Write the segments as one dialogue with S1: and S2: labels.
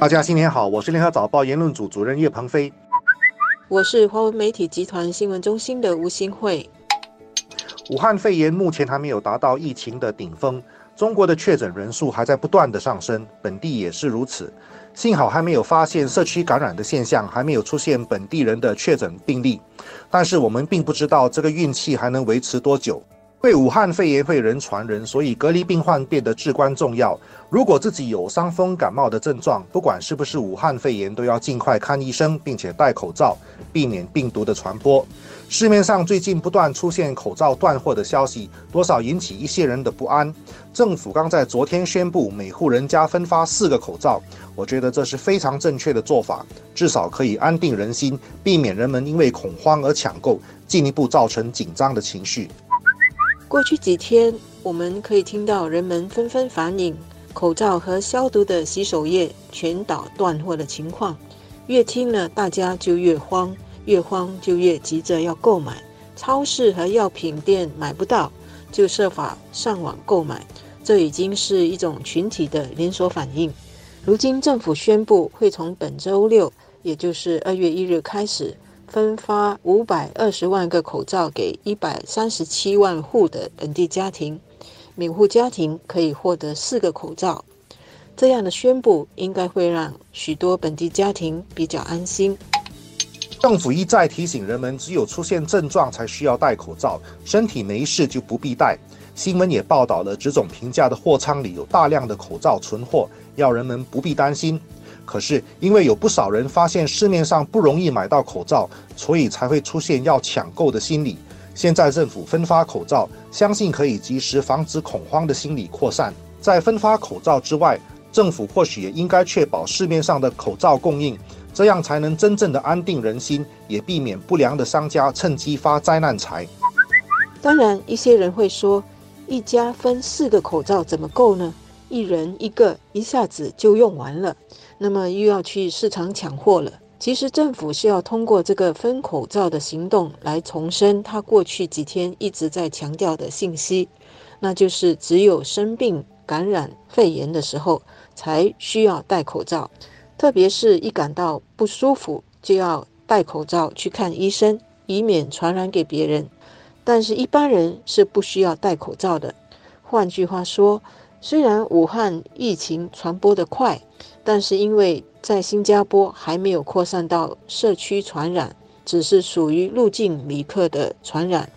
S1: 大家新年好，我是联合早报言论组主任叶鹏飞。
S2: 我是华文媒体集团新闻中心的吴新慧。
S1: 武汉肺炎目前还没有达到疫情的顶峰，中国的确诊人数还在不断的上升，本地也是如此。幸好还没有发现社区感染的现象，还没有出现本地人的确诊病例。但是我们并不知道这个运气还能维持多久。为武汉肺炎会人传人，所以隔离病患变得至关重要。如果自己有伤风感冒的症状，不管是不是武汉肺炎，都要尽快看医生，并且戴口罩，避免病毒的传播。市面上最近不断出现口罩断货的消息，多少引起一些人的不安。政府刚在昨天宣布，每户人家分发四个口罩，我觉得这是非常正确的做法，至少可以安定人心，避免人们因为恐慌而抢购，进一步造成紧张的情绪。
S2: 过去几天，我们可以听到人们纷纷反映口罩和消毒的洗手液全岛断货的情况，越听了大家就越慌。越慌就越急着要购买，超市和药品店买不到，就设法上网购买。这已经是一种群体的连锁反应。如今政府宣布，会从本周六，也就是二月一日开始，分发五百二十万个口罩给一百三十七万户的本地家庭，每户家庭可以获得四个口罩。这样的宣布应该会让许多本地家庭比较安心。
S1: 政府一再提醒人们，只有出现症状才需要戴口罩，身体没事就不必戴。新闻也报道了，这种评价的货仓里有大量的口罩存货，要人们不必担心。可是因为有不少人发现市面上不容易买到口罩，所以才会出现要抢购的心理。现在政府分发口罩，相信可以及时防止恐慌的心理扩散。在分发口罩之外，政府或许也应该确保市面上的口罩供应。这样才能真正的安定人心，也避免不良的商家趁机发灾难财。
S2: 当然，一些人会说，一家分四个口罩怎么够呢？一人一个，一下子就用完了，那么又要去市场抢货了。其实，政府是要通过这个分口罩的行动来重申他过去几天一直在强调的信息，那就是只有生病感染肺炎的时候才需要戴口罩。特别是一感到不舒服，就要戴口罩去看医生，以免传染给别人。但是，一般人是不需要戴口罩的。换句话说，虽然武汉疫情传播得快，但是因为在新加坡还没有扩散到社区传染，只是属于入境旅客的传染，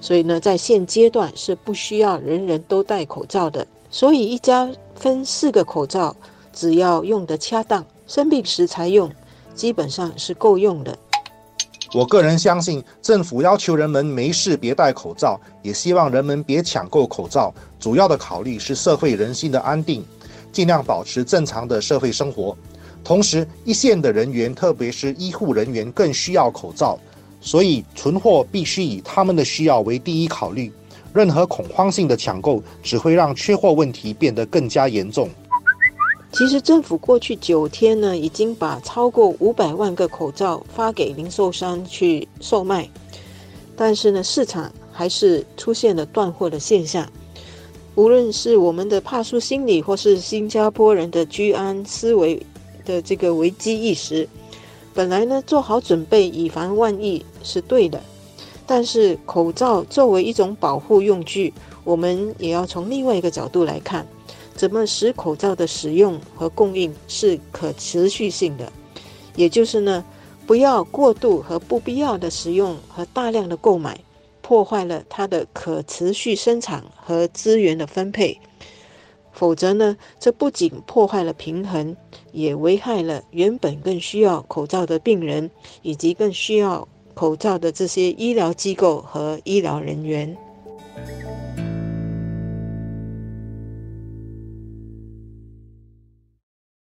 S2: 所以呢，在现阶段是不需要人人都戴口罩的。所以，一家分四个口罩，只要用得恰当。生病时才用，基本上是够用的。
S1: 我个人相信，政府要求人们没事别戴口罩，也希望人们别抢购口罩。主要的考虑是社会人心的安定，尽量保持正常的社会生活。同时，一线的人员，特别是医护人员，更需要口罩，所以存货必须以他们的需要为第一考虑。任何恐慌性的抢购，只会让缺货问题变得更加严重。
S2: 其实政府过去九天呢，已经把超过五百万个口罩发给零售商去售卖，但是呢，市场还是出现了断货的现象。无论是我们的怕输心理，或是新加坡人的居安思危的这个危机意识，本来呢做好准备以防万一是对的，但是口罩作为一种保护用具，我们也要从另外一个角度来看。怎么使口罩的使用和供应是可持续性的？也就是呢，不要过度和不必要的使用和大量的购买，破坏了它的可持续生产和资源的分配。否则呢，这不仅破坏了平衡，也危害了原本更需要口罩的病人，以及更需要口罩的这些医疗机构和医疗人员。